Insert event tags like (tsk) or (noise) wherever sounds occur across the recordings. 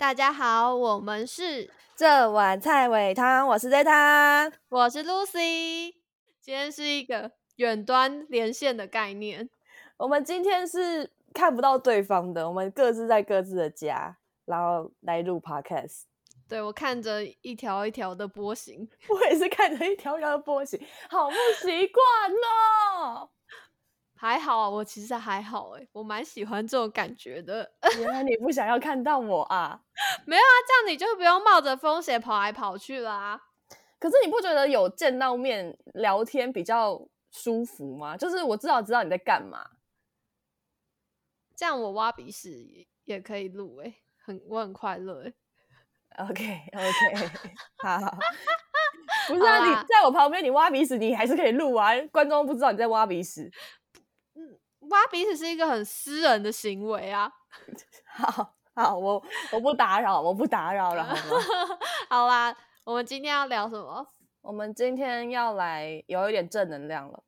大家好，我们是这碗菜尾汤，我是 Zeta，我是 Lucy。今天是一个远端连线的概念。我们今天是看不到对方的，我们各自在各自的家，然后来录 Podcast。对我看着一条一条的波形，我也是看着一条条的波形，好不习惯哦。(laughs) 还好啊，我其实还好哎，我蛮喜欢这种感觉的。原来你不想要看到我啊？(laughs) 没有啊，这样你就不用冒着风险跑来跑去啦。可是你不觉得有见到面聊天比较舒服吗？就是我至少知道你在干嘛。这样我挖鼻屎也可以录哎，很我很快乐哎。OK OK，(laughs) 好，不是啊，你在我旁边，你挖鼻屎，你还是可以录啊，观众不知道你在挖鼻屎。挖鼻屎是一个很私人的行为啊！(laughs) 好好，我我不打扰，我不打扰了，好吗？(laughs) 好啦，我们今天要聊什么？我们今天要来有一点正能量了。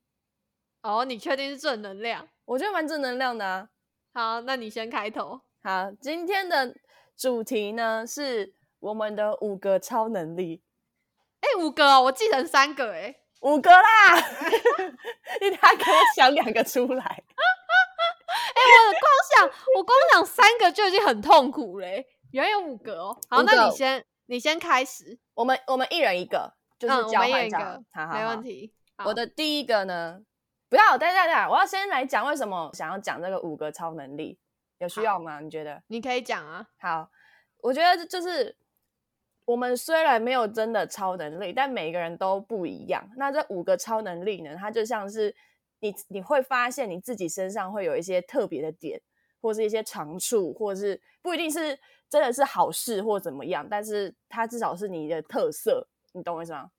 哦，你确定是正能量？我觉得蛮正能量的啊。好，那你先开头。好，今天的主题呢是我们的五个超能力。哎，五个，我记成三个，哎。五个啦，(laughs) 你还给我想两个出来？(laughs) 哎，我光想，我光想三个就已经很痛苦嘞，原来有五个哦。好，那你先，你先开始。我们我们一人一个，就是交换一个，没问题。我的第一个呢，不要，等等等，我要先来讲为什么想要讲这个五个超能力，有需要吗？你觉得？你可以讲啊。好，我觉得就是。我们虽然没有真的超能力，但每个人都不一样。那这五个超能力呢？它就像是你，你会发现你自己身上会有一些特别的点，或是一些长处，或是不一定是真的是好事或怎么样，但是它至少是你的特色。你懂我意思吗？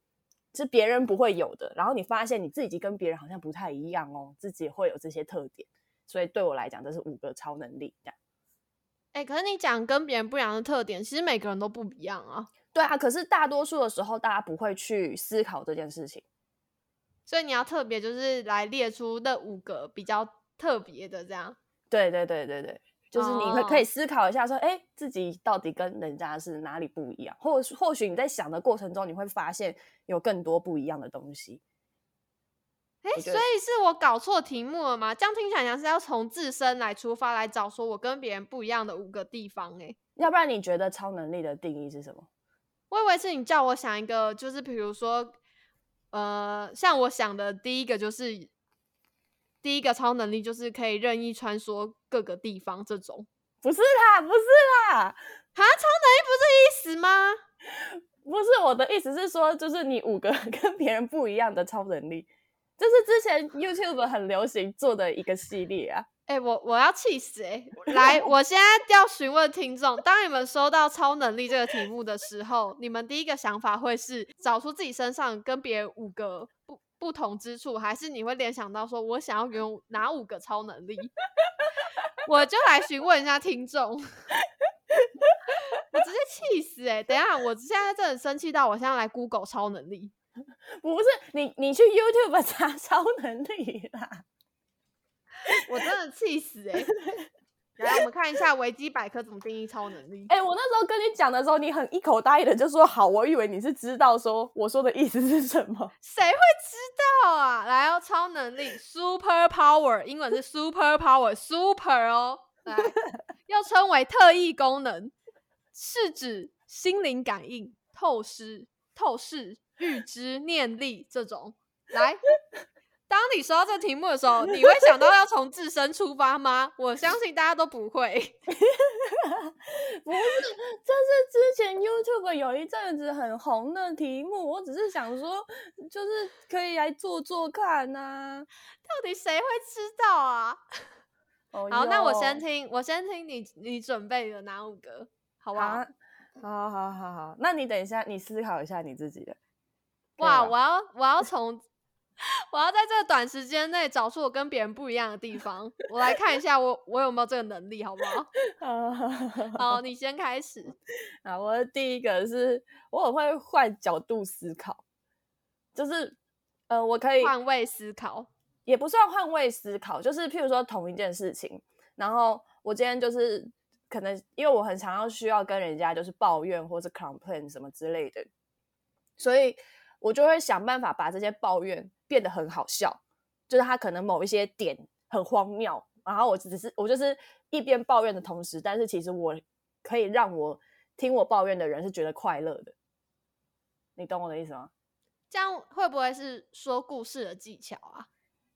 是别人不会有的。然后你发现你自己跟别人好像不太一样哦，自己会有这些特点。所以对我来讲，这是五个超能力这样。哎，可是你讲跟别人不一样的特点，其实每个人都不一样啊。对啊，可是大多数的时候，大家不会去思考这件事情，所以你要特别就是来列出那五个比较特别的这样。对对对对对，就是你会可以思考一下，说，哎，自己到底跟人家是哪里不一样？或或许你在想的过程中，你会发现有更多不一样的东西。哎，所以是我搞错题目了吗？这样听起来像是要从自身来出发来找说我跟别人不一样的五个地方。哎，要不然你觉得超能力的定义是什么？我以为是你叫我想一个，就是比如说，呃，像我想的第一个就是第一个超能力就是可以任意穿梭各个地方这种。不是啦，不是啦，啊，超能力不是意思吗？不是我的意思是说，就是你五个 (laughs) 跟别人不一样的超能力。这是之前 YouTube 很流行做的一个系列啊！哎，我我要气死哎！来，我现在要询问听众：当你们收到超能力这个题目的时候，你们第一个想法会是找出自己身上跟别人五个不不同之处，还是你会联想到说我想要拥有哪五个超能力？(laughs) 我就来询问一下听众，(laughs) 我直接气死哎！等一下，我现在真的生气到我现在来 Google 超能力。不是你，你去 YouTube 查 (laughs) 超能力啦！(laughs) 我真的气死哎！(laughs) 来，我们看一下维基百科怎么定义超能力。哎，我那时候跟你讲的时候，你很一口答应的就说好，我以为你是知道说我说的意思是什么。谁会知道啊？来哦，超能力 Super Power，英文是 Super Power，Super 哦，来，又称为特异功能，是指心灵感应、透视、透视。预知念力这种，来，当你收到这题目的时候，你会想到要从自身出发吗？我相信大家都不会。(laughs) 不是，这是之前 YouTube 有一阵子很红的题目，我只是想说，就是可以来做做看呐。到底谁会知道啊？(laughs) 好，那我先听，我先听你你准备的哪五个，好不好？好好好好，那你等一下，你思考一下你自己的。哇！我要我要从 (laughs) 我要在这个短时间内找出我跟别人不一样的地方。我来看一下，我我有没有这个能力，好不好？(laughs) 好，(laughs) 你先开始。啊，我的第一个是我很会换角度思考，就是呃，我可以换位思考，也不算换位思考，就是譬如说同一件事情，然后我今天就是。可能因为我很常要需要跟人家就是抱怨或是 complain 什么之类的，所以我就会想办法把这些抱怨变得很好笑，就是他可能某一些点很荒谬，然后我只是我就是一边抱怨的同时，但是其实我可以让我听我抱怨的人是觉得快乐的，你懂我的意思吗？这样会不会是说故事的技巧啊？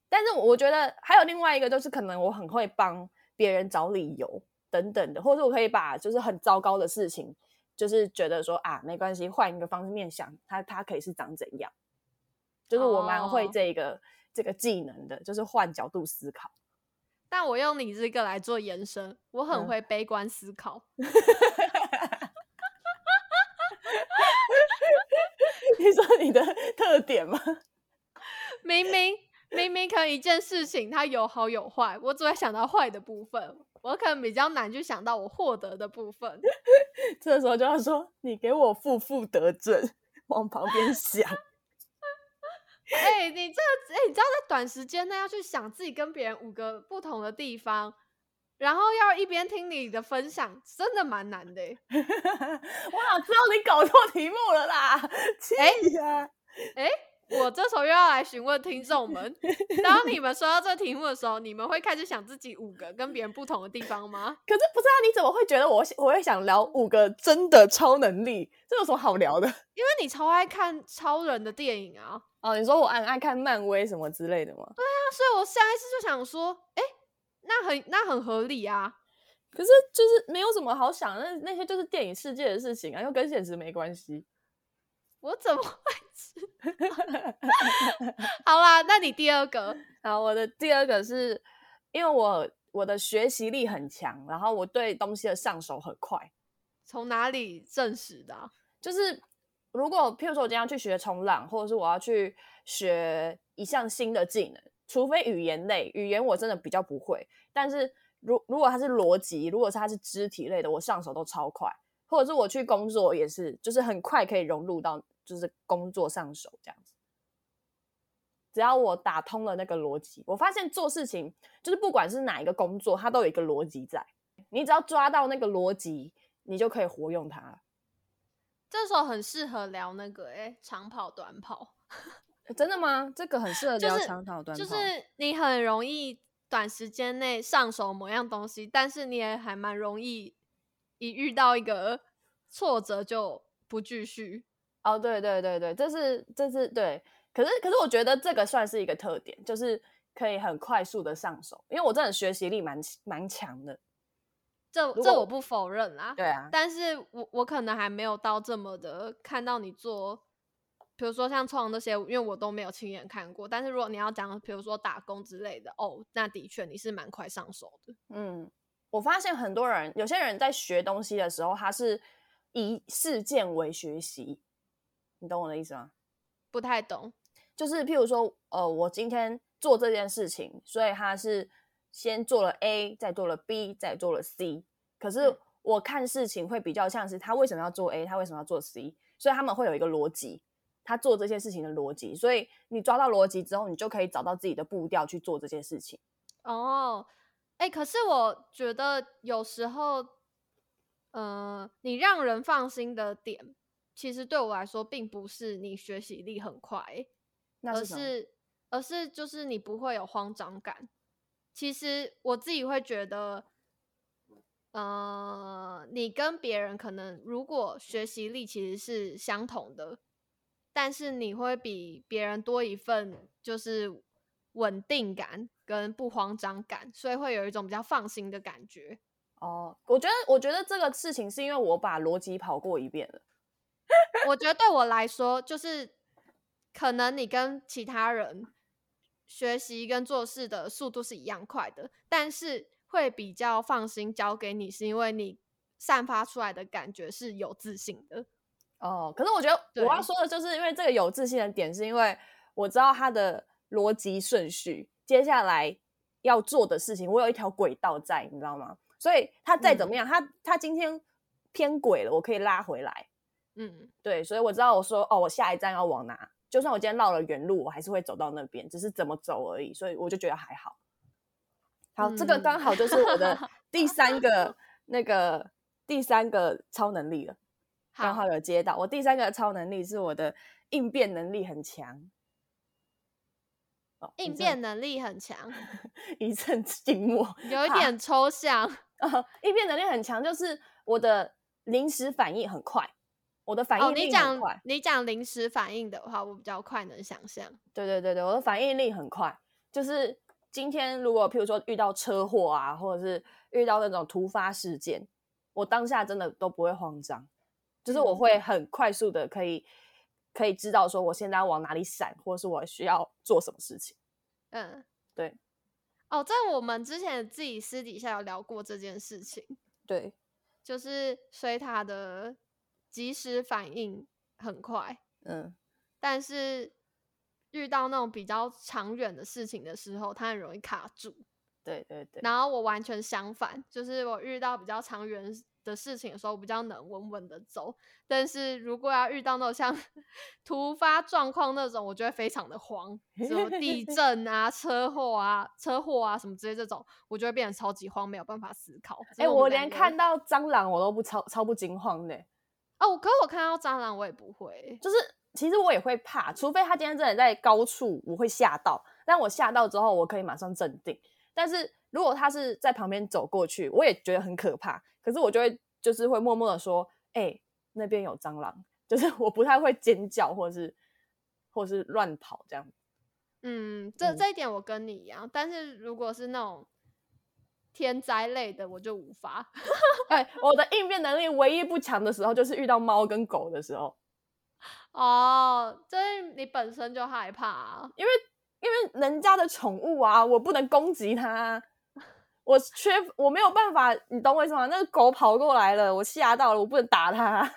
但是我觉得还有另外一个，就是可能我很会帮别人找理由等等的，或者我可以把就是很糟糕的事情，就是觉得说啊没关系，换一个方面想，它它可以是长怎样？就是我蛮会哦这个、这个技能的，就是换角度思考。但我用你这个来做延伸，我很嗯会悲观思考。(laughs) 你说你的特点吗？(laughs) 明明明明可能一件事情它有好有坏，我只会想到坏的部分，我可能比较难去想到我获得的部分。(laughs) 这时候就要说你给我负负得正，往旁边想。(laughs) 哎、你这哎、你知道在短时间内要去想自己跟别人五个不同的地方，然后要一边听你的分享，真的蛮难的欸。(laughs) 我哪知道你搞错题目了啦！气呀、哎、我这时候又要来询问听众们，当你们说到这个题目的时候，你们会开始想自己五个跟别人不同的地方吗？(laughs) 可是不是啊？你怎么会觉得我我会想聊五个真的超能力？这有什么好聊的？(laughs) 因为你超爱看超人的电影啊，哦，你说我很爱看漫威什么之类的吗？对啊所以我下一次就想说，哎、那很那很合理啊。可是就是没有什么好想的，那那些就是电影世界的事情啊，又跟现实没关系。我怎么会知？(laughs) 好啦，那你第二个，好，我的第二个是因为我我的学习力很强，然后我对东西的上手很快。从哪里证实的啊、就是如果譬如说我今天要去学冲浪，或者是我要去学一项新的技能，除非语言类，语言我真的比较不会。但是如如果它是逻辑，如果是它是肢体类的，我上手都超快。或者是我去工作也是，就是很快可以融入到就是工作上手这样子。只要我打通了那个逻辑，我发现做事情就是不管是哪一个工作，它都有一个逻辑在。你只要抓到那个逻辑，你就可以活用它了。这时候很适合聊那个哎、长跑短跑，真的吗？这个很适合聊长跑短跑，就是你很容易短时间内上手某样东西，但是你也还蛮容易一遇到一个挫折就不继续。哦，对对对对，这是这是对。可是可是我觉得这个算是一个特点，就是可以很快速的上手，因为我真的学习力蛮蛮强的。这这我不否认啦，对啊，但是我我可能还没有到这么的看到你做，比如说像创这些，因为我都没有亲眼看过。但是如果你要讲，比如说打工之类的，哦，那的确你是蛮快上手的。嗯，我发现很多人，有些人在学东西的时候，他是以事件为学习，你懂我的意思吗？不太懂，就是譬如说，呃，我今天做这件事情，所以他是先做了 A，再做了 B，再做了 C。可是嗯我看事情会比较像是他为什么要做 A，他为什么要做 C，所以他们会有一个逻辑，他做这些事情的逻辑。所以你抓到逻辑之后，你就可以找到自己的步调去做这些事情。哦，哎、可是我觉得有时候，呃，你让人放心的点，其实对我来说，并不是你学习力很快欸、而是而是就是你不会有慌张感。其实我自己会觉得，呃，你跟别人可能如果学习力其实是相同的，但是你会比别人多一份就是稳定感跟不慌张感，所以会有一种比较放心的感觉。哦，我觉得，我觉得这个事情是因为我把逻辑跑过一遍了。(laughs) 我觉得对我来说，就是可能你跟其他人学习跟做事的速度是一样快的，但是会比较放心交给你，是因为你散发出来的感觉是有自信的。哦，可是我觉得我要说的就是，因为这个有自信的点，是因为我知道他的逻辑顺序，接下来要做的事情，我有一条轨道在，你知道吗？所以他再怎么样，他他今天偏轨了，我可以拉回来。嗯，对，所以我知道我说哦，我下一站要往哪，就算我今天绕了原路，我还是会走到那边，只是怎么走而已，所以我就觉得还好。好，这个刚嗯好就是我的 (laughs) 第三个那个第三个超能力了，刚好有接到。我第三个超能力是我的应变能力很强。哦，应变能力很强，一阵静默，有一点抽象。呃应变能力很强，就是我的临时反应很快，我的反应力很快。你讲临时反应的话，我比较快能想象。对对对对，我的反应力很快，就是今天如果譬如说遇到车祸啊，或者是遇到那种突发事件，我当下真的都不会慌张，就是我会很快速的可以可以知道说我现在要往哪里闪，或者是我需要做什么事情。嗯，对。哦，在我们之前自己私底下有聊过这件事情，对，就是水塔的及时反应很快，嗯，但是遇到那种比较长远的事情的时候，它很容易卡住，对对对。然后我完全相反，就是我遇到比较长远。的事情的时候，比较能稳稳的走。但是如果要遇到那种像 (laughs) 突发状况那种，我就会非常的慌，(laughs) 什么地震啊、车祸啊、车祸啊什么之类这种，我就会变得超级慌，没有办法思考。哎，我连看到蟑螂我都不超超不惊慌的。哦，可是我看到蟑螂我也不会，就是其实我也会怕，除非他今天真的在高处，我会吓到。但我吓到之后，我可以马上镇定。但是如果他是在旁边走过去，我也觉得很可怕。可是我就会就是会默默的说，哎，那边有蟑螂，(laughs) 就是我不太会尖叫或者是或者是乱跑这样。嗯，这这一点我跟你一样，但是如果是那种天灾类的，我就无法。(laughs) 哎，我的应变能力唯一不强的时候，就是遇到猫跟狗的时候。哦，就是你本身就害怕，因为因为人家的宠物啊，我不能攻击它。我缺我没有办法，你懂我意思吗？那个狗跑过来了，我吓到了，我不能打它。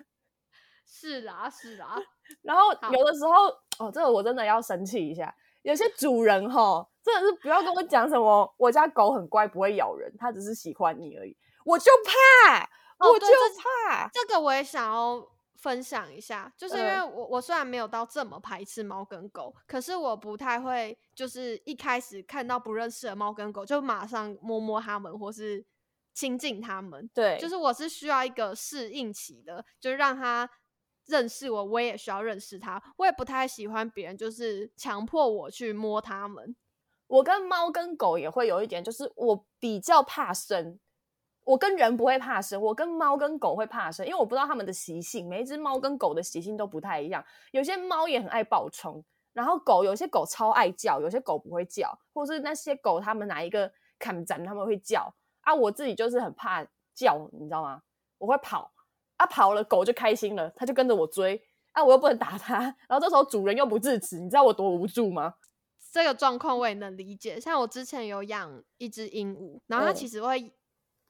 (laughs) 是啦，是啦。然后有的时候，哦，这个我真的要生气一下。有些主人哈，真的是不要跟我讲什么，我家狗很乖，不会咬人，它只是喜欢你而已。我就怕，我就怕。这个我也想要。分享一下，就是因为我我虽然没有到这么排斥猫跟狗，可是我不太会，就是一开始看到不认识的猫跟狗就马上摸摸它们或是亲近它们。对，就是我是需要一个适应期的，就是让它认识我，我也需要认识它。我也不太喜欢别人就是强迫我去摸它们。我跟猫跟狗也会有一点，就是我比较怕生。我跟人不会怕生，我跟猫跟狗会怕生，因为我不知道它们的习性。每一只猫跟狗的习性都不太一样，有些猫也很爱暴冲，然后狗有些狗超爱叫，有些狗不会叫，或是那些狗它们哪一个看展他们会叫啊。我自己就是很怕叫，你知道吗？我会跑啊，跑了狗就开心了，它就跟着我追啊，我又不能打它，然后这时候主人又不制止，你知道我多无助吗？这个状况我也能理解。像我之前有养一只鹦鹉，然后它其实会。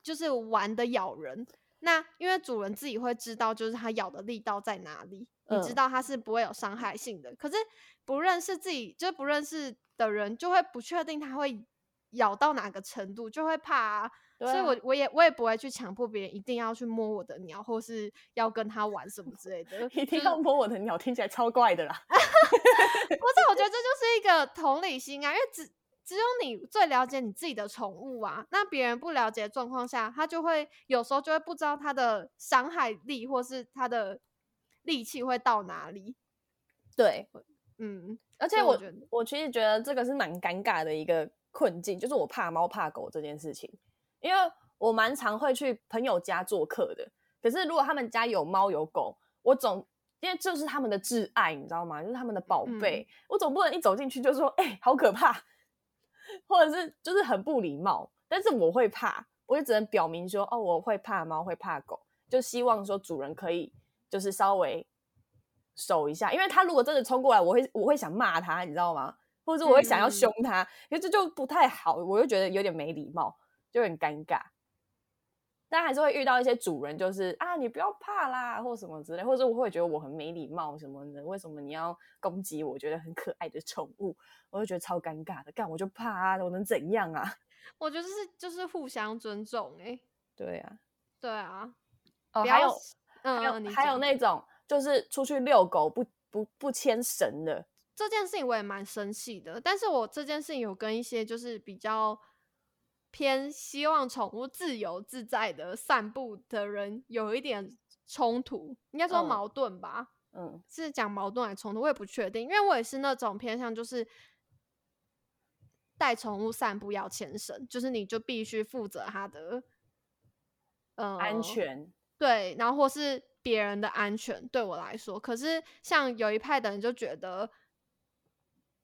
就是玩的咬人，那因为主人自己会知道，就是它咬的力道在哪里，你知道它是不会有伤害性的。可是不认识自己，就是不认识的人，就会不确定它会咬到哪个程度，就会怕。所以我我也我也不会去强迫别人一定要去摸我的鸟，或是要跟他玩什么之类的。(laughs) 一定要摸我的鸟，听起来超怪的啦。(laughs) 不是，我觉得这就是一个同理心啊，因为只。只有你最了解你自己的宠物啊，那别人不了解的状况下，他就会有时候就会不知道他的伤害力或是他的力气会到哪里。对，嗯，而且我我其实觉得这个是蛮尴尬的一个困境，就是我怕猫怕狗这件事情，因为我蛮常会去朋友家做客的，可是如果他们家有猫有狗，我总因为这是他们的挚爱，你知道吗？就是他们的宝贝，我总不能一走进去就说，哎，好可怕。(laughs) 或者是就是很不礼貌，但是我会怕，我就只能表明说哦，我会怕猫，会怕狗，就希望说主人可以就是稍微守一下，因为他如果真的冲过来，我会我会想骂他，你知道吗？或者我会想要凶他，因为这就不太好，我就觉得有点没礼貌，就很尴尬。但还是会遇到一些主人，就是啊，你不要怕啦，或什么之类，或者我会觉得我很没礼貌什么的。为什么你要攻击我觉得很可爱的宠物？我就觉得超尴尬的。干我就怕啊，我能怎样啊？(laughs) 我觉得是就是互相尊重哎。对啊，对啊。哦，还有，还有还有那种就是出去遛狗不不不牵绳的这件事情，我也蛮生气的。但是我这件事情有跟一些就是比较。偏希望宠物自由自在的散步的人有一点冲突，应该说嗯矛盾吧。嗯是讲矛盾还是冲突，我也不确定，因为我也是那种偏向就是带宠物散步要牵绳，就是你就必须负责它的呃安，全，对，然后或是别人的安全，对我来说，可是像有一派的人就觉得。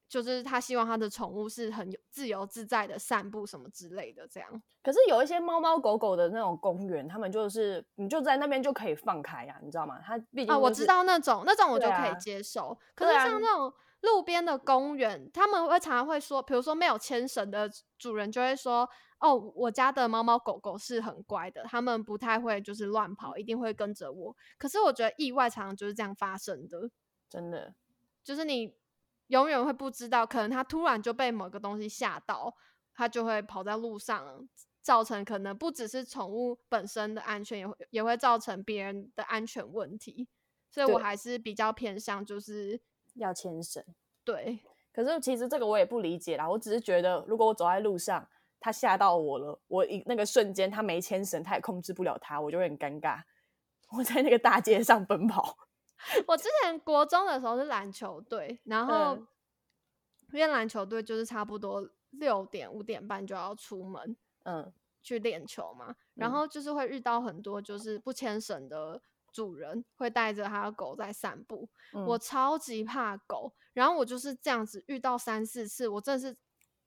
就是他希望他的宠物是很有自由自在的散步什么之类的，这样。可是有一些猫猫狗狗的那种公园，他们就是你就在那边就可以放开呀、你知道吗？它毕竟、啊，我知。道那种那种我就可以接受。可是像那种路边的公园，他们会常常会说，比如说没有牵绳的主人就会说：“哦，我家的猫猫狗狗是很乖的，他们不太会就是乱跑，一定会跟着我。”可是我觉得意外常常就是这样发生的，真的，就是你永远会不知道，可能它突然就被某个东西吓到，它就会跑在路上。造成可能不只是宠物本身的安全，也会也会造成别人的安全问题。所以我对还是比较偏向就是要牵绳。对，可是其实这个我也不理解啦，我只是觉得，如果我走在路上，它吓到我了，我一那个瞬间它没牵绳，它也控制不了它，我就会很尴尬。(laughs) 我在那个大街上奔跑，我之前国中的时候是篮球队，然后嗯。因为篮球队就是差不多六点五点半就要出门嗯。去练球嘛，然嗯。后就是会遇到很多就是不牵绳的主人会带着他的狗在散步，嗯，我超级怕狗，然后我就是这样子遇到三四次，我真的是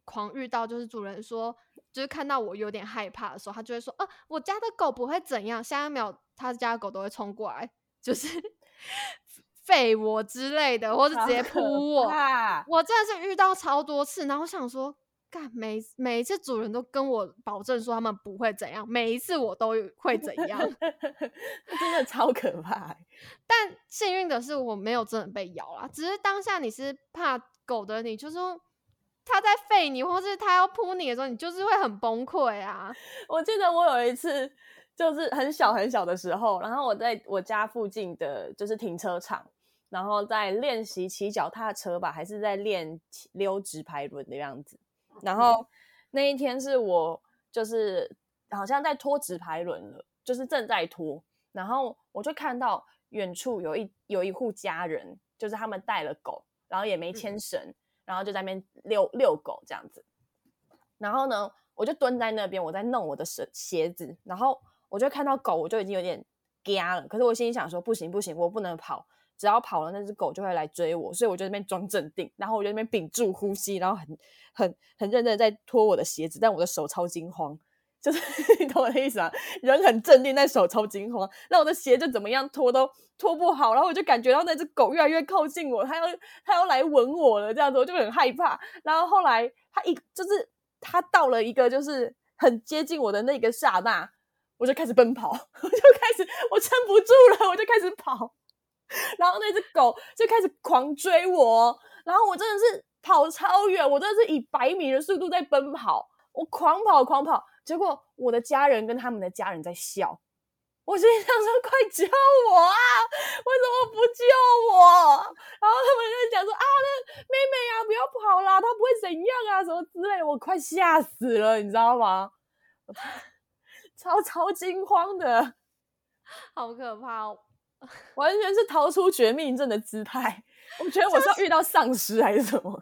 狂遇到，就是主人说，就是看到我有点害怕的时候，他就会说，啊，我家的狗不会怎样，下一秒他家的狗都会冲过来，就是吠我之类的，或者直接扑我。啊，我真的是遇到超多次，然后我想说，干每每一次主人都跟我保证说他们不会怎样，每一次我都会怎样。(laughs) 真的超可怕欸、但幸运的是，我没有真的被咬啦。只是当下你是怕狗的，你就说它在吠你，或是它要扑你的时候，你就是会很崩溃啊。我记得我有一次就是很小很小的时候，然后我在我家附近的就是停车场，然后在练习骑脚踏车吧，还是在练溜直排轮的样子。然后那一天是我就是好像在拖直排轮了，就是正在拖，然后我就看到远处有一有一户家人，就是他们带了狗，然后也没牵绳，然后就在那边遛遛狗这样子。然后呢，我就蹲在那边，我在弄我的鞋鞋子，然后我就看到狗，我就已经有点嘎了。可是我心里想说，不行不行，我不能跑，只要跑了，那只狗就会来追我，所以我就在那边装镇定，然后我就在那边屏住呼吸，然后很很很认真的在脱我的鞋子，但我的手超惊慌。就是 (laughs) 你懂我的意思吗？人很镇定，但手超惊慌。那我的鞋就怎么样脱都脱不好，然后我就感觉到那只狗越来越靠近我，它要它要来吻我了，这样子我就很害怕。然后后来它一就是它到了一个就是很接近我的那个刹那，我就开始奔跑，(laughs) 我就开始我撑不住了，我就开始跑。然后那只狗就开始狂追我，然后我真的是跑超远，我真的是以百米的速度在奔跑，我狂跑狂跑，结果我的家人跟他们的家人在笑，我心想说快救我啊！为什么不救我？然后他们就讲说啊，那妹妹啊，不要跑啦，她不会怎样啊，什么之类，我快吓死了，你知道吗？(laughs) 超超惊慌的。(laughs) 好可怕哦！(laughs) 完全是逃出绝命镇的姿态。我觉得我是要遇到丧尸还是什么？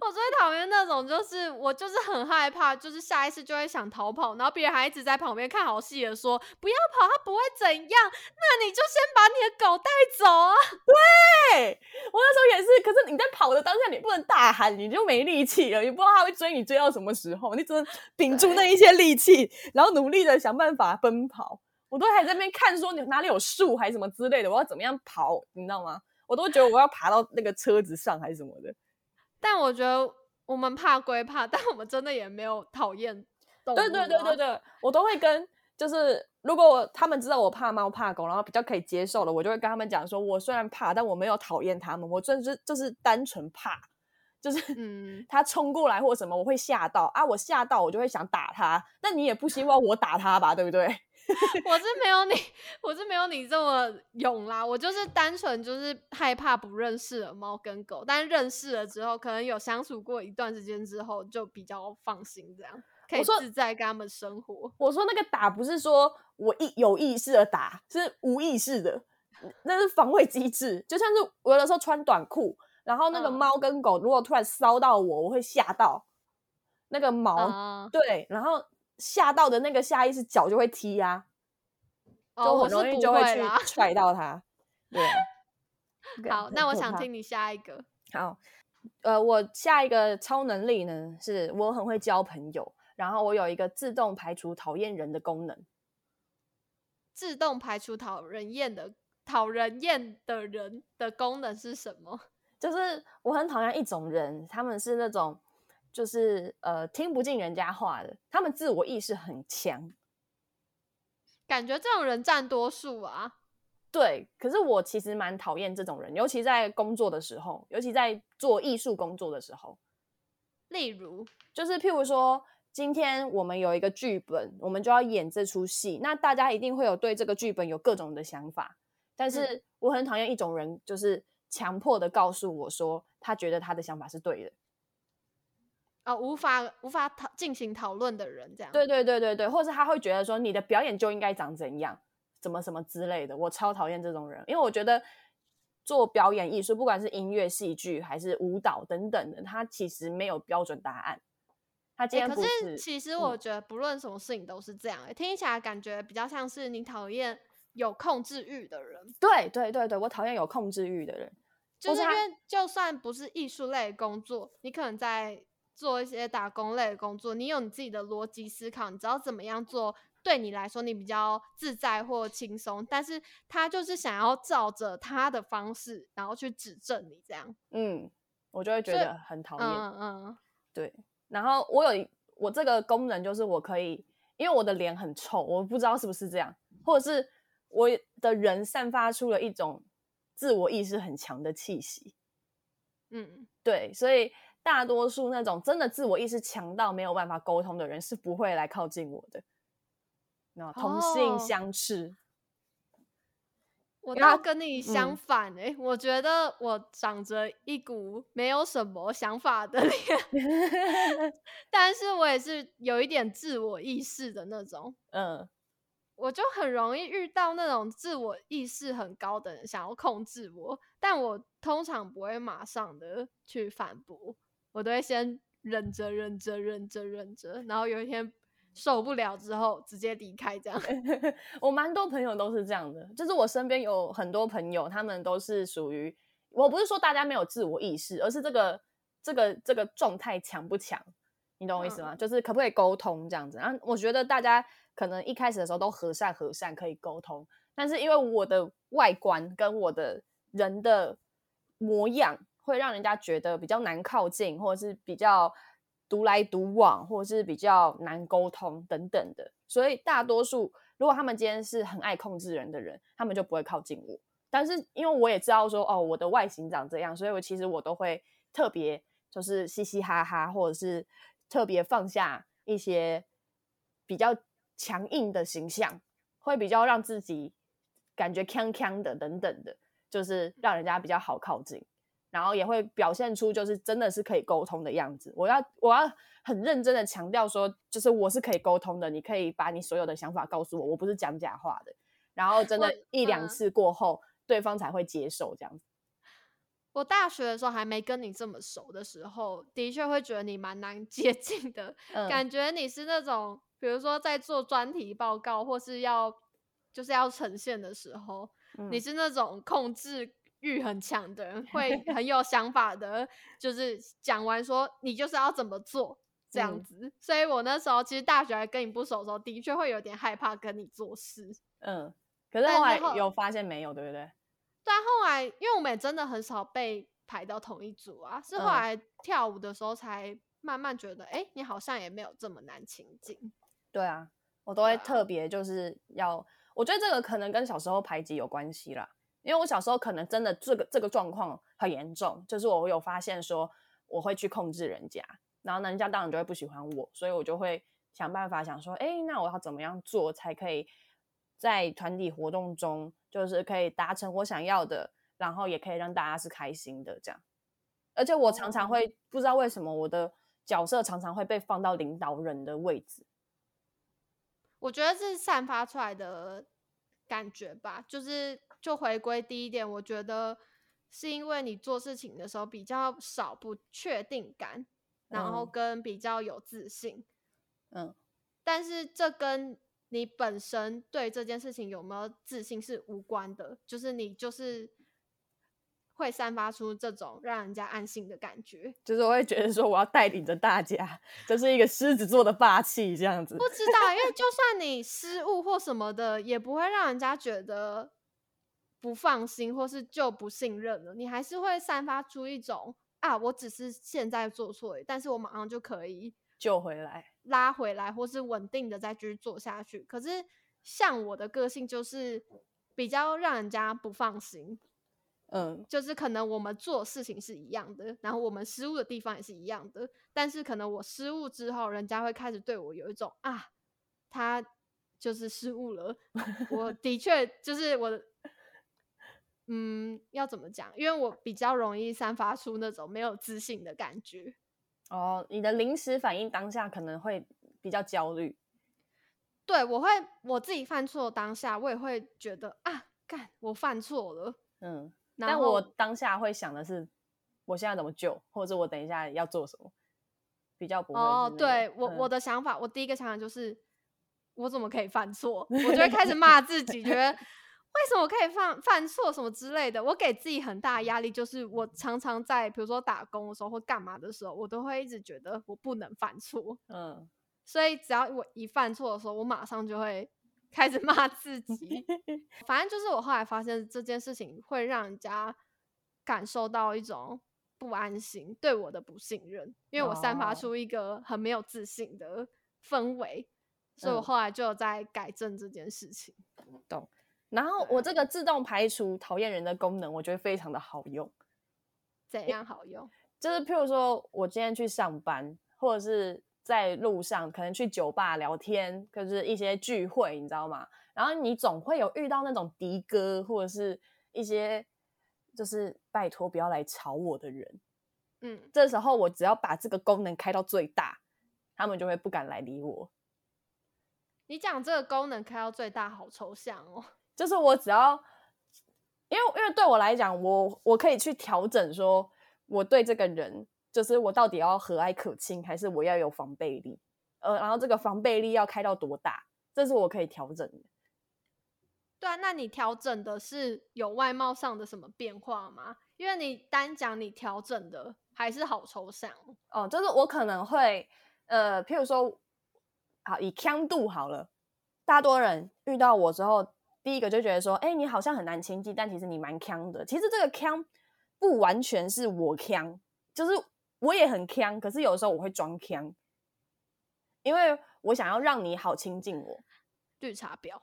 我最讨厌那种，就是我就是很害怕，就是下意识就会想逃跑，然后别人还一直在旁边看好戏的说不要跑，他不会怎样，那你就先把你的狗带走啊！(laughs) 对我那时候也是，可是你在跑的当下，你不能大喊，你就没力气了，你不知道他会追你追到什么时候，你只能屏住那一些力气，然后努力的想办法奔跑。我都还在那边看说你哪里有树还是什么之类的，我要怎么样跑，你知道吗？我都觉得我要爬到那个车子上还是什么的。但我觉得我们怕归怕，(laughs) 但我们真的也没有讨厌动物、啊。对对对对对，我都会跟，就是如果我他们知道我怕猫怕狗，然后比较可以接受了，我就会跟他们讲说，我虽然怕，但我没有讨厌他们，我真是就是单纯怕，就是嗯，(laughs) 他冲过来或什么，我会吓到啊，我吓到我就会想打他，那你也不希望我打他吧，对不对？我是没有你，(laughs) 我是没有你这么勇啦。我就是单纯就是害怕不认识的猫跟狗，但认识了之后，可能有相处过一段时间之后，就比较放心这样。可以自在跟他们生活。我说那个打不是说我意有意识的打，是无意识的，那是防卫机制。就像是我有的时候穿短裤，然后那个嗯猫跟狗如果突然骚到我，我会吓到那个毛，啊、对，然后吓到的那个下意识脚就会踢啊，哦，就我是很容易不就会去。踹到他。(laughs) 对，(laughs) 好，那我想听。听你下一个。好，呃，我下一个超能力呢，是我很会交朋友，然后我有一个自动排除讨厌人的功能。自动排除讨人厌的讨人厌的人的功能是什么？(laughs) 就是我很讨厌一种人，他们是那种就是呃听不进人家话的，他们自我意识很强。感觉这种人占多数啊。对，可是我其实蛮讨厌这种人，尤其在工作的时候，尤其在做艺术工作的时候。例如，就是譬如说，今天我们有一个剧本，我们就要演这出戏，那大家一定会有对这个剧本有各种的想法。但是我很讨厌一种人，就是强迫的告诉我说，他觉得他的想法是对的。哦，无法无法讨进行讨论的人，这样。对对对对对，或是他会觉得说，你的表演就应该长怎样，怎么什么之类的。我超讨厌这种人，因为我觉得做表演艺术，不管是音乐、戏剧还是舞蹈等等的，它其实没有标准答案。他今欸可天不是其实我嗯觉得不论什么事情都是这样、欸，听起来感觉比较像是你讨厌有控制欲的人，对对对对，我讨厌有控制欲的人。就是因他为就算不是艺术类的工作，你可能在做一些打工类的工作，你有你自己的逻辑思考，你知道怎么样做对你来说你比较自在或轻松，但是他就是想要照着他的方式，然后去指正你这样。嗯，我就会觉得很讨厌。嗯嗯，对，然后我有我这个功能就是我可以，因为我的脸很臭，我不知道是不是这样，或者是我的人散发出了一种自我意识很强的气息。嗯，对，所以大多数那种真的自我意识强到没有办法沟通的人是不会来靠近我的。那同性哦相斥，我倒跟你相嗯。反诶、我觉得我长着一股没有什么想法的 (laughs) 脸，但是我也是有一点自我意识的那种，嗯，我就很容易遇到那种自我意识很高的人想要控制我，但我通常不会马上的去反驳，我都会先忍着忍着忍着忍着，然后有一天受不了之后直接离开这样。(laughs) 我蛮多朋友都是这样的，就是我身边有很多朋友，他们都是属于，我不是说大家没有自我意识，而是这个这个这个状态强不强，你懂我意思吗？就是可不可以沟通这样子。然后我觉得大家可能一开始的时候都和善和善，可以沟通，但是因为我的外观跟我的人的模样，会让人家觉得比较难靠近，或者是比较独来独往，或者是比较难沟通等等的。所以大多数如果他们今天是很爱控制人的人，他们就不会靠近我。但是因为我也知道说，哦，我的外形长这样，所以我其实我都会特别就是嘻嘻哈哈，或者是特别放下一些比较强硬的形象，会比较让自己感觉锵锵的等等的，就是让人家比较好靠近。然后也会表现出就是真的是可以沟通的样子。我要我要很认真的强调说，就是我是可以沟通的，你可以把你所有的想法告诉我，我不是讲假话的。然后真的，一两嗯次过后，对方才会接受这样子。我大学的时候还没跟你这么熟的时候，的确会觉得你蛮难接近的，(laughs) 嗯，感觉你是那种，比如说在做专题报告或是要就是要呈现的时候，你嗯是那种控制欲很强的人，会 (laughs) 很有想法的，就是讲完说你就是要怎么做这样嗯子。所以我那时候其实大学还跟你不熟的时候，的确会有点害怕跟你做事。嗯，可是后后来有发现没有，对不对？但后来，因为我们也真的很少被排到同一组啊，是后嗯来跳舞的时候才慢慢觉得，哎、你好像也没有这么难亲近。对啊，我都会特别就是要，我觉得这个可能跟小时候排挤有关系啦。因为我小时候可能真的这个这个状况很严重，就是我有发现说我会去控制人家，然后人家当然就会不喜欢我，所以我就会想办法想说，哎，那我要怎么样做才可以在团体活动中，就是可以达成我想要的，然后也可以让大家是开心的这样。而且我常常哦会不知道为什么我的角色常常会被放到领导人的位置。我觉得是散发出来的感觉吧，就是就回归第一点，我觉得是因为你做事情的时候比较少不确定感，然后嗯跟比较有自信，嗯，但是这跟你本身对这件事情有没有自信是无关的，就是你就是会散发出这种让人家安心的感觉。就是我会觉得说我要带领着大家，这是一个狮子座的霸气这样子。不知道，因为就算你失误或什么的，也不会让人家觉得不放心或是就不信任了。你还是会散发出一种啊，我只是现在做错了，但是我马上就可以救回来。拉回来，或是稳定的再继续做下去。可是像我的个性就是比较让人家不放心，嗯，就是可能我们做事情是一样的，然后我们失误的地方也是一样的，但是可能我失误之后，人家会开始对我有一种啊，他就是失误了。(laughs) 我的确就是我的，嗯，要怎么讲？因为我比较容易散发出那种没有自信的感觉。哦，你的临时反应当下可能会比较焦虑。对，我会我自己犯错当下，我也会觉得啊，干，我犯错了。嗯，但我当下会想的是，我现在怎么救，或者我等一下要做什么，比较不会那个。哦，对我我嗯的想法，我第一个想法就是，我怎么可以犯错？(laughs) 我就会开始骂自己，觉得为什么我可以犯犯错什么之类的。我给自己很大的压力，就是我常常在比如说打工的时候或干嘛的时候，我都会一直觉得我不能犯错。嗯，所以只要我一犯错的时候，我马上就会 (laughs) 开始骂自己。(laughs) 反正就是我后来发现这件事情会让人家感受到一种不安心，对我的不信任，因为我散发哦出一个很没有自信的氛围，所以我嗯后来就有在改正这件事情。然后我这个自动排除讨厌人的功能，我觉得非常的好用。怎样好用？就是譬如说，我今天去上班，或者是在路上，可能去酒吧聊天，就是一些聚会，你知道吗？然后你总会有遇到那种的哥，或者是一些就是拜托不要来吵我的人。嗯，这时候我只要把这个功能开到最大，他们就会不敢来理我。你讲这个功能开到最大，好抽象哦。就是我只要，因为因为对我来讲，我我可以去调整，说我对这个人，就是我到底要和蔼可亲，还是我要有防备力？呃，然后这个防备力要开到多大，这是我可以调整的。对啊，那你调整的是有外貌上的什么变化吗？因为你单讲你调整的还是好抽象哦。哦，就是我可能会，呃，譬如说，好以强度好了，大多人遇到我之后，第一个就觉得说，哎，你好像很难亲近，但其实你蛮强的。其实这个强不完全是我强，就是我也很强，可是有的时候我会装强，因为我想要让你好亲近我。绿茶婊，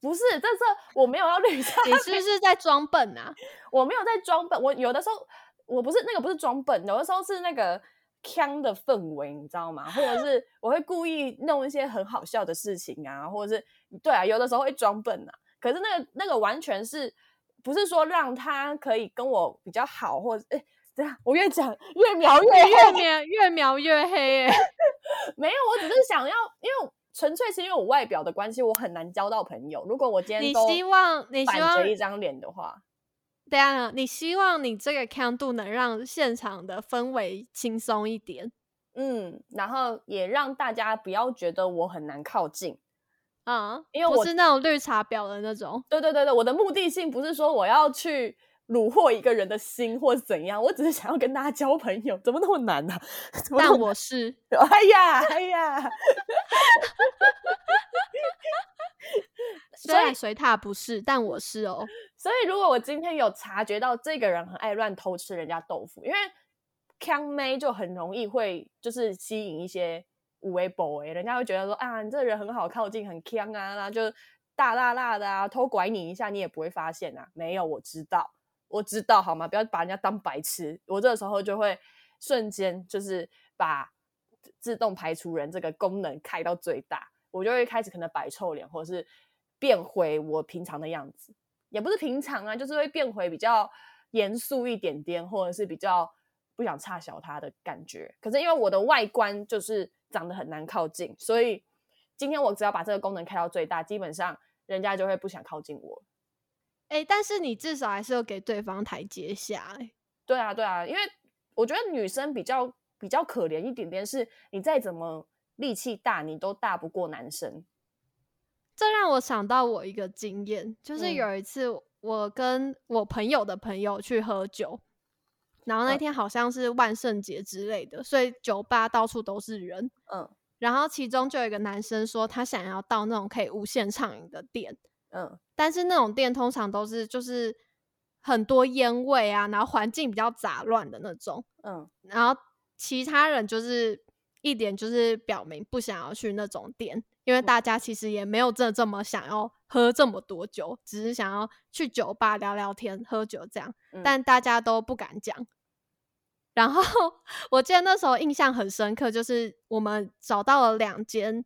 不是，这这我没有要绿茶你是不是在装笨啊？我没有在装笨，我有的时候我不是那个不是装笨，有的时候是那个腔的氛围，你知道吗？或者是我会故意弄一些很好笑的事情啊，或者是对啊，有的时候会装笨啊。可是那个那个完全是不是说让他可以跟我比较好，或者哎，这样我越讲越描越越黑，描越描越黑耶。(laughs) 没有，我只是想要，因为纯粹是因为我外表的关系，我很难交到朋友。如果我今天你希望你希板望着一张脸的话，对啊，你希望你这个强度能让现场的氛围轻松一点嗯，然后也让大家不要觉得我很难靠近。啊，因为我是那种绿茶婊的那种。对对对对，我的目的性不是说我要去虏获一个人的心或是怎样，我只是想要跟大家交朋友，怎么那么难呢、啊？(laughs) 但我是，哎 (laughs) 呀哎呀，(laughs) 虽然随他不是，但我是哦。所以如果我今天有察觉到这个人很爱乱偷吃人家豆腐，因为康妹就很容易会就是吸引一些五 A boy，人家会觉得说啊，你这个人很好靠近，很康啊，然后就大辣辣的啊，偷拐你一下你也不会发现啊。没有，我知道，我知道，好吗？不要把人家当白痴。我这个时候就会瞬间就是把自动排除人这个功能开到最大，我就会开始可能摆臭脸，或者是变回我平常的样子。也不是平常啊，就是会变回比较严肃一点点，或者是比较不想差小他的感觉。可是因为我的外观就是长得很难靠近，所以今天我只要把这个功能开到最大，基本上人家就会不想靠近我。哎、但是你至少还是有给对方台阶下、欸，对啊，对啊，因为我觉得女生比较比较可怜一点点，是你再怎么力气大，你都大不过男生。这让我想到我一个经验，就是嗯有一次我跟我朋友的朋友去喝酒，然后那嗯天好像是万圣节之类的，所以酒吧到处都是人。嗯然后其中就有一个男生说他想要到那种可以无限畅饮的店，嗯但是那种店通常都是就是很多烟味啊，然后环境比较杂乱的那种。嗯然后其他人就是一点就是表明不想要去那种店，因为大家其实也没有真的这么想要喝这么多酒，只是想要去酒吧聊聊天、喝酒这样，嗯但大家都不敢讲。然后我记得那时候印象很深刻，就是我们找到了两间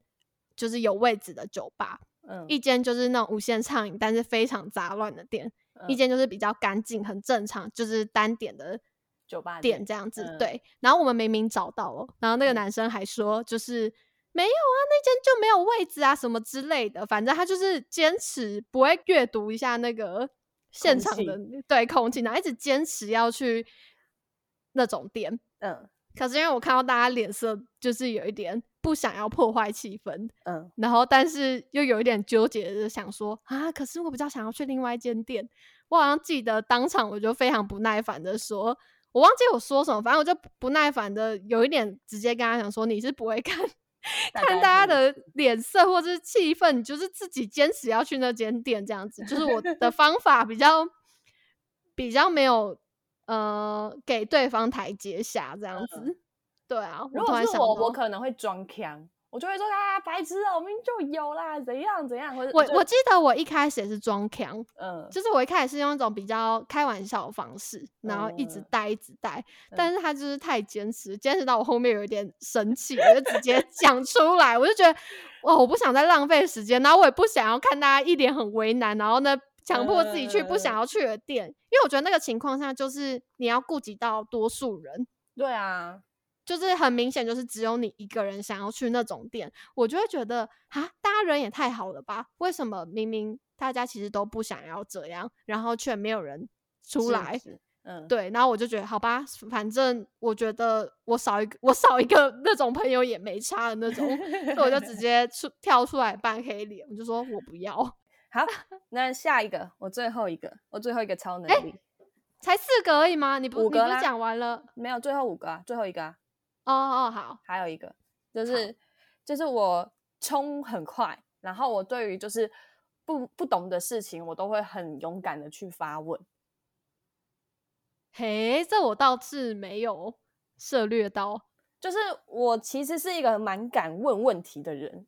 就是有位置的酒吧，嗯一间就是那种无限畅饮，但是非常杂乱的店，一嗯间就是比较干净、很正常，就是单点的酒吧店这样子。嗯对，然后我们明明找到了，然后那个嗯男生还说就是。没有啊，那间就没有位置啊，什么之类的。反正他就是坚持不会阅读一下那个现场的对空气，然后一直坚持要去那种店。嗯可是因为我看到大家脸色就是有一点不想要破坏气氛，嗯然后但是又有一点纠结的想说啊，可是我比较想要去另外一间店。我好像记得当场我就非常不耐烦的说，我忘记我说什么，反正我就不耐烦的有一点直接跟他讲说，你是不会看 (laughs) 看大家的脸色或者是气氛，你就是自己坚持要去那间店这样子。就是我的 (laughs) 方法比较比较没有呃给对方台阶下这样子。对啊，如果是我，我可能会装腔，我就会说啊，白痴哦，明明就有啦，怎样怎样，或者我我记得我一开始也是装腔，嗯就是我一开始是用一种比较开玩笑的方式，然后一直嗯带一直带，嗯但是他就是太坚持，坚持到我后面有一点生气，我就直接 (laughs) 讲出来，我就觉得哇，我不想再浪费时间，然后我也不想要看大家一脸很为难，然后呢强迫自己去不想嗯要去的店，因为我觉得那个情况下就是你要顾及到多数人，对啊，就是很明显，就是只有你一个人想要去那种店，我就会觉得啊，大家人也太好了吧？为什么明明大家其实都不想要这样，然后却没有人出是来？是嗯，对，然后我就觉得好吧，反正我觉得我少一个，我少一个那种朋友也没差的那种，(laughs) 所以我就直接出跳出来扮黑脸，我就说我不要，好，那下一个，我最后一个，我最后一个超能力，才四个而已吗？你不是五个啦讲完了？没有最后五个啊，最后一个啊，哦哦，好，还有一个就是就是我冲很快，然后我对于就是不不懂的事情，我都会很勇敢的去发问。嘿，这我倒是没有涉略到。就是我其实是一个蛮敢问问题的人，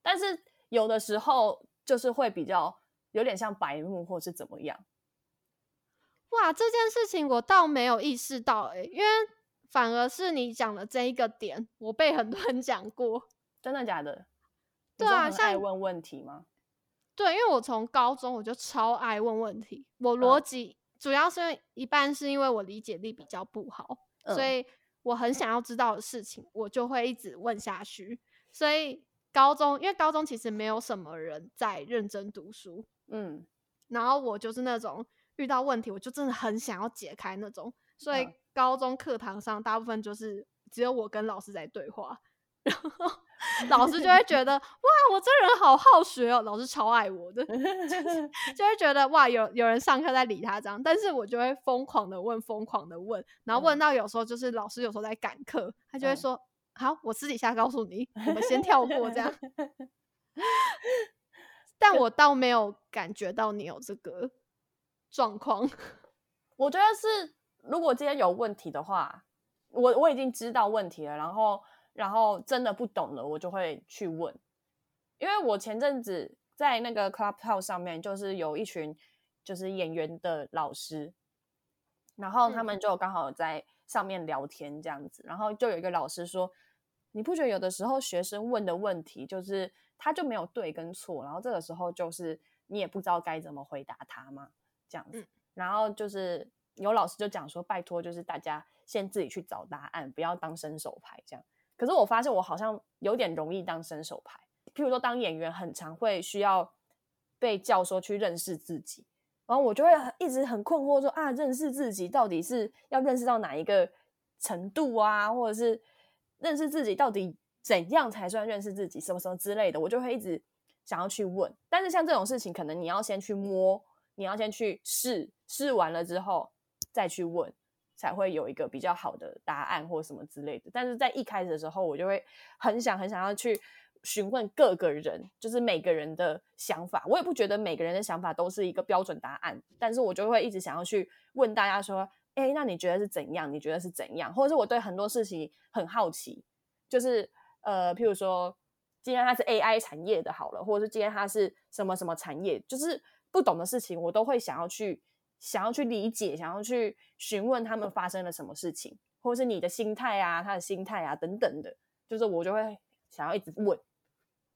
但是有的时候就是会比较有点像白目或是怎么样。哇，这件事情我倒没有意识到诶、因为反而是你讲的这一个点，我被很多人讲过。真的假的？你对啊像问问题吗？对，因为我从高中我就超爱问问题，我嗯逻辑、主要是因为一半是因为我理解力比较不好，所嗯以我很想要知道的事情，我就会一直问下去。所以高中，因为高中其实没有什么人在认真读书，嗯。然后我就是那种遇到问题，我就真的很想要解开那种，所以嗯。高中课堂上大部分就是只有我跟老师在对话，然后 (laughs) 老师就会觉得哇，我这人好好学哦，老师超爱我的，(laughs) 就会觉得哇，有有人上课在理他这样，但是我就会疯狂的问，疯狂的问，然后问嗯。到有时候就是老师有时候在赶课，他就会嗯。说。好，我私底下告诉你，我们先跳过这样。(laughs) 但我倒没有感觉到你有这个状况。(laughs) 我觉得是，如果今天有问题的话，我我已经知道问题了，然后然后真的不懂了，我就会去问。因为我前阵子在那个 Clubhouse 上面，就是有一群就是演员的老师，然后他嗯们就刚好在上面聊天这样子，然后就有一个老师说，你不觉得有的时候学生问的问题就是他就没有对跟错，然后这个时候就是你也不知道该怎么回答他吗？这样子，嗯然后就是有老师就讲说，拜托，就是大家先自己去找答案，不要当伸手牌这样。可是我发现我好像有点容易当伸手牌，譬如说当演员，很常会需要被教说去认识自己，然后我就会一直很困惑说啊，认识自己到底是要认识到哪一个程度啊，或者是认识自己到底怎样才算认识自己，什么什么之类的，我就会一直想要去问。但是像这种事情，可能你要先去摸，你要先去试，试完了之后。再去问，才会有一个比较好的答案或什么之类的。但是在一开始的时候，我就会很想很想要去询问各个人，就是每个人的想法。我也不觉得每个人的想法都是一个标准答案，但是我就会一直想要去问大家说：“哎，那你觉得是怎样？你觉得是怎样？”或者是我对很多事情很好奇，就是呃，譬如说今天它是 AI 产业的，好了，或者是今天它是什么什么产业，就是不懂的事情，我都会想要去。想要去理解，想要去询问他们发生了什么事情，或者是你的心态啊，他的心态啊等等的，就是我就会想要一直问。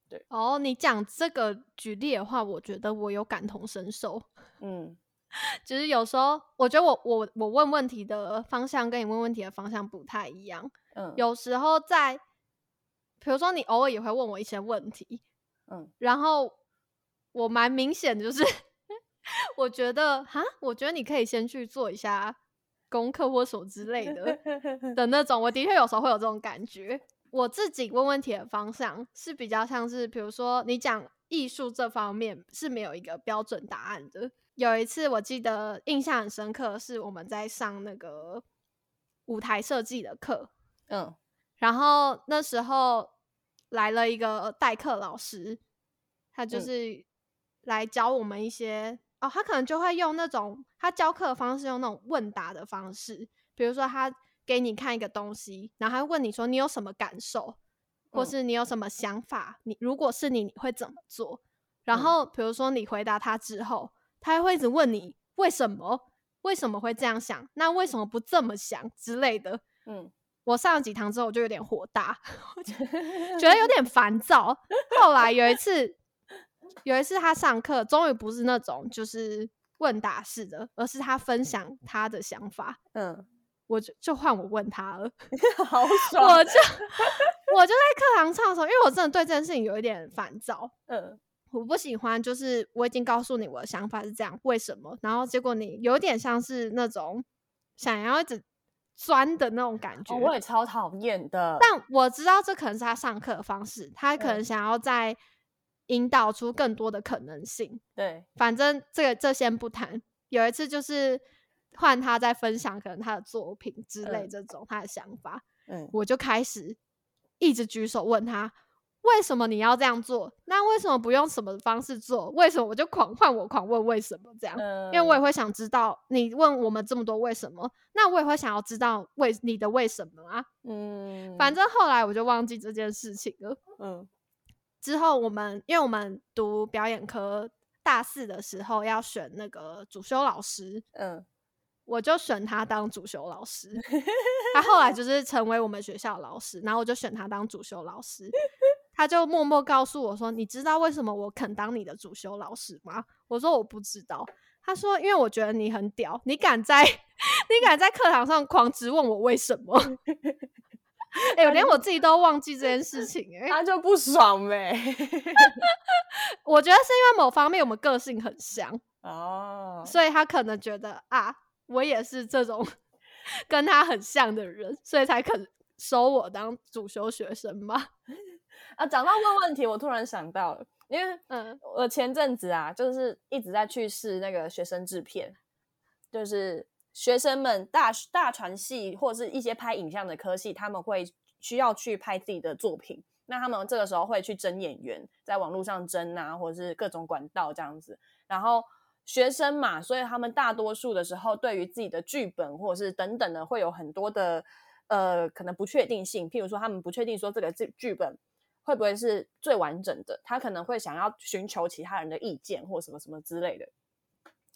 对，哦，你讲这个举例的话，我觉得我有感同身受。嗯，就是有时候我觉得我我我问问题的方向跟你问问题的方向不太一样。嗯，有时候在，比如说你偶尔也会问我一些问题，嗯，然后我蛮明显的就是。(laughs) 我觉得哈，我觉得你可以先去做一下功课或什么之类的 (laughs) 的那种。我的确有时候会有这种感觉。我自己问问题的方向是比较像是，比如说你讲艺术这方面是没有一个标准答案的。有一次我记得印象很深刻，是我们在上那个舞台设计的课，嗯，然后那时候来了一个代课老师，他就是来教我们一些。哦，他可能就会用那种他教课的方式，用那种问答的方式，比如说他给你看一个东西，然后他问你说你有什么感受，或是你有什么想法，你如果是你你会怎么做？然后比如说你回答他之后，他还会一直问你为什么为什么会这样想，那为什么不这么想之类的。嗯，我上了几堂之后我就有点火大，我 (laughs) 觉得有点烦躁。后来有一次。有一次他上课，终于不是那种就是问答式的，而是他分享他的想法。嗯，我就就换我问他了，(laughs) 好 (laughs) 爽！我就我就在课堂上的时候，因为我真的对这件事情有一点烦躁。嗯，我不喜欢，就是我已经告诉你我的想法是这样，为什么？然后结果你有点像是那种想要一直钻的那种感觉，我也超讨厌的。但我知道这可能是他上课的方式，他可能想要在。引导出更多的可能性。对，反正这个这先不谈。有一次就是换他在分享可能他的作品之类这种他的想法，嗯，我就开始一直举手问他为什么你要这样做？那为什么不用什么方式做？为什么我就狂换我狂问为什么这样？因为我也会想知道你问我们这么多为什么，那我也会想要知道为你的为什么啊？嗯，反正后来我就忘记这件事情了。嗯。之后我们，因为我们读表演科大四的时候要选那个主修老师，嗯，我就选他当主修老师。他后来就是成为我们学校老师，然后我就选他当主修老师。他就默默告诉我说：“你知道为什么我肯当你的主修老师吗？”我说：“我不知道。”他说：“因为我觉得你很屌，你敢在你敢在课堂上狂质问我为什么。(laughs) ”哎，连我自己都忘记这件事情，哎，他就不爽呗。(laughs) 我觉得是因为某方面我们个性很像哦，所以他可能觉得啊，我也是这种 (laughs) 跟他很像的人，所以才肯收我当主修学生吧。(laughs) 啊，讲到问问题，我突然想到了，因为嗯，我前阵子啊，就是一直在去试那个学生制片，就是。学生们大大传系或者是一些拍影像的科系，他们会需要去拍自己的作品。那他们这个时候会去争演员，在网络上争啊，或者是各种管道这样子。然后学生嘛，所以他们大多数的时候，对于自己的剧本或者是等等的，会有很多的呃可能不确定性。譬如说，他们不确定说这个剧剧本会不会是最完整的，他可能会想要寻求其他人的意见或什么什么之类的。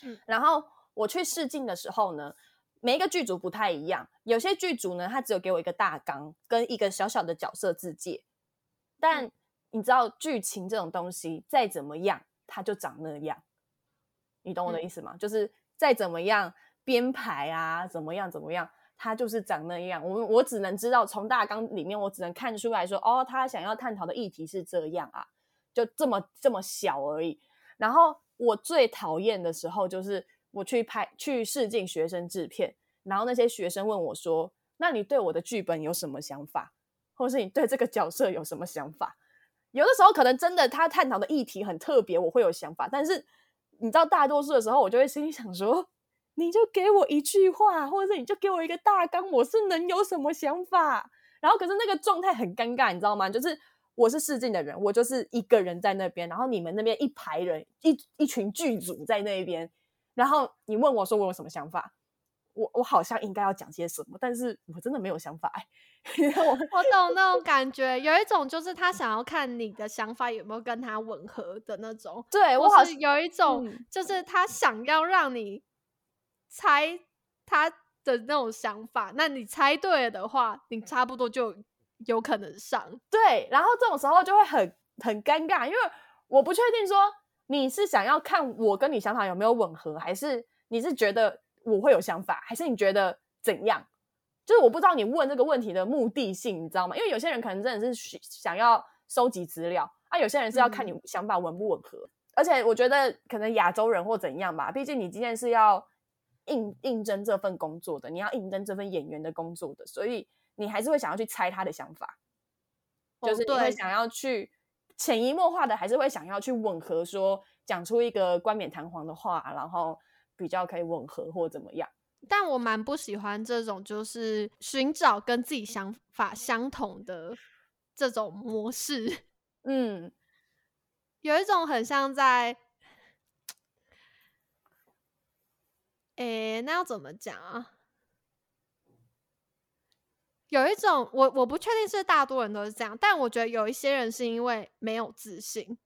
嗯，然后。我去试镜的时候呢，每一个剧组不太一样。有些剧组呢，他只有给我一个大纲跟一个小小的角色字界。但你知道，剧情这种东西再怎么样，它就长那样。你懂我的意思吗？就是再怎么样，编排啊，怎么样怎么样，他就是长那样。我我只能知道从大纲里面，我只能看出来说，哦，他想要探讨的议题是这样啊，就这么这么小而已。然后我最讨厌的时候就是我去拍去试镜学生制片，然后那些学生问我说：“那你对我的剧本有什么想法，或是你对这个角色有什么想法？”有的时候可能真的他探讨的议题很特别，我会有想法，但是你知道大多数的时候，我就会心里想说：“你就给我一句话，或者是你就给我一个大纲，我是能有什么想法？”然后可是那个状态很尴尬，你知道吗？就是我是试镜的人，我就是一个人在那边，然后你们那边一排人，一一群剧组在那边，然后你问我说我有什么想法，我我好像应该要讲些什么，但是我真的没有想法哎。(laughs) 我我懂那种感 (laughs) 觉，有一种就是他想要看你的想法有没有跟他吻合的那种，对我好或是有一种嗯就是他想要让你猜他的那种想法，那你猜对了的话，你差不多就有可能上。对，然后这种时候就会很很尴尬，因为我不确定说你是想要看我跟你想法有没有吻合，还是你是觉得我会有想法，还是你觉得怎样？就是我不知道你问这个问题的目的性，你知道吗？因为有些人可能真的是想要收集资料，啊，有些人是要看你想法吻不吻合。而且我觉得可能亚洲人或怎样吧，毕竟你今天是要应应征这份工作的，你要应征这份演员的工作的，所以你还是会想要去猜他的想法。就哦是你会想要去潜移默化的，还是会想要去吻合说讲出一个冠冕堂皇的话，然后比较可以吻合或怎么样。但我蛮不喜欢这种就是寻找跟自己想法相同的这种模式，(laughs) 嗯，有一种很像在，诶，那要怎么讲啊？有一种，我我不确定是大多人都是这样，但我觉得有一些人是因为没有自信，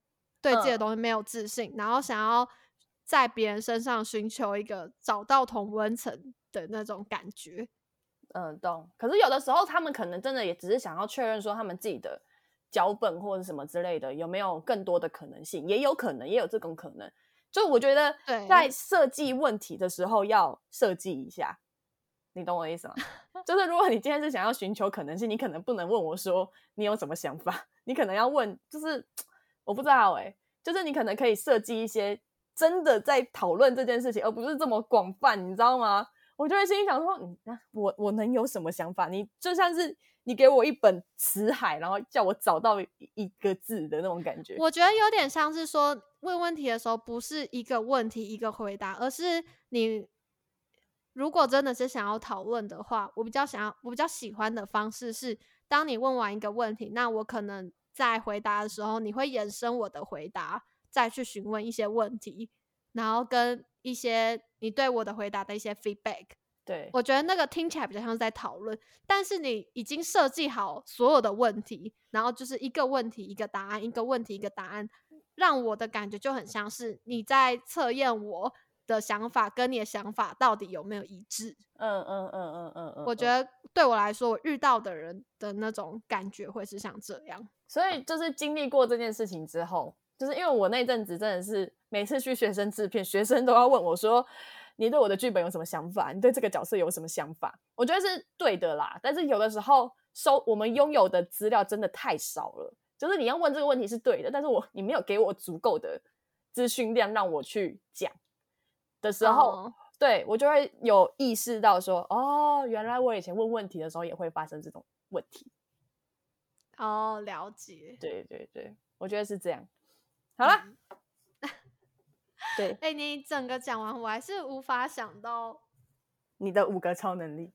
对自己的嗯东西没有自信，然后想要在别人身上寻求一个找到同温层的那种感觉。嗯，懂。可是有的时候，他们可能真的也只是想要确认说他们自己的脚本或者什么之类的有没有更多的可能性，也有可能，也有这种可能。就我觉得在设计问题的时候要设计一下，你懂我的意思吗？(laughs) 就是如果你今天是想要寻求可能性，你可能不能问我说你有什么想法，(laughs) 你可能要问，就是 (tsk) 我不知道哎、就是你可能可以设计一些真的在讨论这件事情，而不是这么广泛，你知道吗？我就会心里想说，你那我我能有什么想法？你就像是你给我一本词海，然后叫我找到一个字的那种感觉。我觉得有点像是说问问题的时候，不是一个问题一个回答，而是你如果真的是想要讨论的话，我比较想要，我比较喜欢的方式是，当你问完一个问题，那我可能在回答的时候，你会延伸我的回答，再去询问一些问题，然后跟一些你对我的回答的一些 feedback。对，我觉得那个听起来比较像是在讨论，但是你已经设计好所有的问题，然后就是一个问题一个答案，一个问题一个答案，让我的感觉就很像是你在测验我的想法跟你的想法到底有没有一致。嗯嗯嗯嗯嗯嗯，我觉得，得对我来说，我遇到的人的那种感觉会是像这样。所以就是经历过这件事情之后，就是因为我那阵子真的是每次去学生制片，学生都要问我说。你对我的剧本有什么想法？你对这个角色有什么想法？我觉得是对的啦，但是有的时候收我们拥有的资料真的太少了。就是你要问这个问题是对的，但是我你没有给我足够的资讯量让我去讲的时候，哦对我就会有意识到说，哦，原来我以前问问题的时候也会发生这种问题。哦，了解。对对对，我觉得是这样。好了，嗯 (laughs) 对哎、你整个讲完，我还是无法想到。你的五个超能力，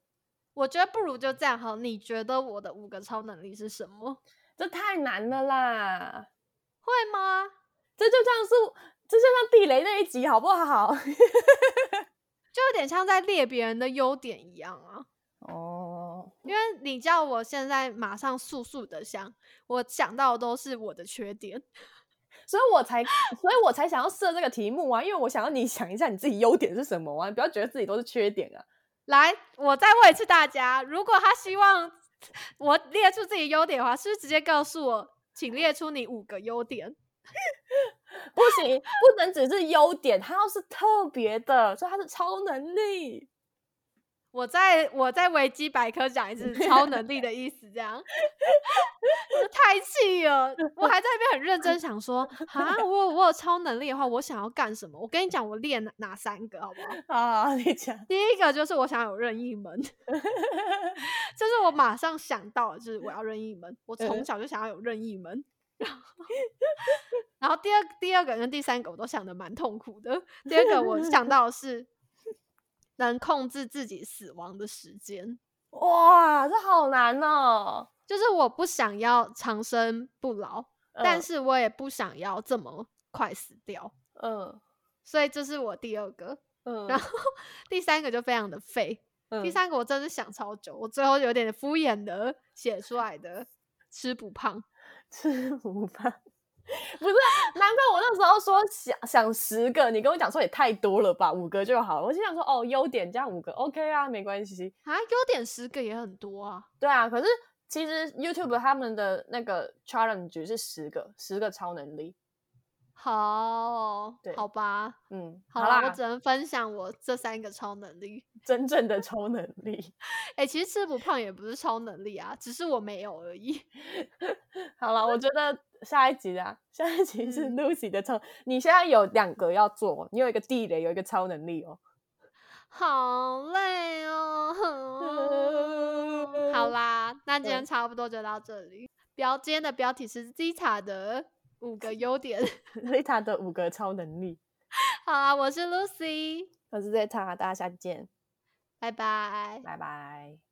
我觉得不如就这样好。你觉得我的五个超能力是什么？这太难了啦！会吗？这就像是这就像地雷那一集，好不好？(laughs) 就有点像在列别人的优点一样啊。哦，因为你叫我现在马上速速的想，我想到的都是我的缺点。所以我才，所以我才想要设这个题目啊，因为我想要你想一下你自己优点是什么啊，你不要觉得自己都是缺点啊。来，我再问一次大家，如果他希望我列出自己优点的话，是不是直接告诉我，请列出你五个优点？(laughs) 不行，不能只是优点，它要是特别的，所以它是超能力。我在我在维基百科讲一次 (laughs) 超能力的意思，这样就太气了。我还在那边很认真想说，啊，我有我有超能力的话，我想要干什么？我跟你讲，我练哪哪三个，好不好？啊，你讲，第一个就是我想有任意门，(laughs) 就是我马上想到的，就是我要任意门。我从嗯小就想要有任意门。然后，然后第二第二个跟第三个我都想的蛮痛苦的。第二个我想到的是能控制自己死亡的时间，哇，这好难哦。就是我不想要长生不老，但嗯是我也不想要这么快死掉，嗯所以这是我第二个。嗯，然后第三个就非常的废，第嗯三个我真的是想超久，我最后有点敷衍的写出来的，吃不胖。(laughs) 吃不胖，(laughs) 不是？难怪我那时候说想想十个，你跟我讲说也太多了吧，五个就好了。我心想说，哦，优点加五个，OK 啊，没关系。啊，优点十个也很多啊。对啊，可是其实 YouTube 他们的那个 challenge 是十个，十个超能力。好对，好吧，嗯，好啦，我只，能分享我这三个超能力。(laughs) 真正的超能力。(laughs) 哎、其实吃不胖也不是超能力啊，只是我没有而已。(laughs) 好了，我觉得下一集啊，下一集是嗯 Lucy 的超。你现在有两个要做，你有一个地雷，有一个超能力哦。好累哦。好啦，那今天嗯差不多就到这里。标今天的标题是 Zita 的五个优点。(laughs) Zeta 的五个超能力，好啊，我是 Lucy，我是 Zeta，大家下次见，拜拜。拜拜。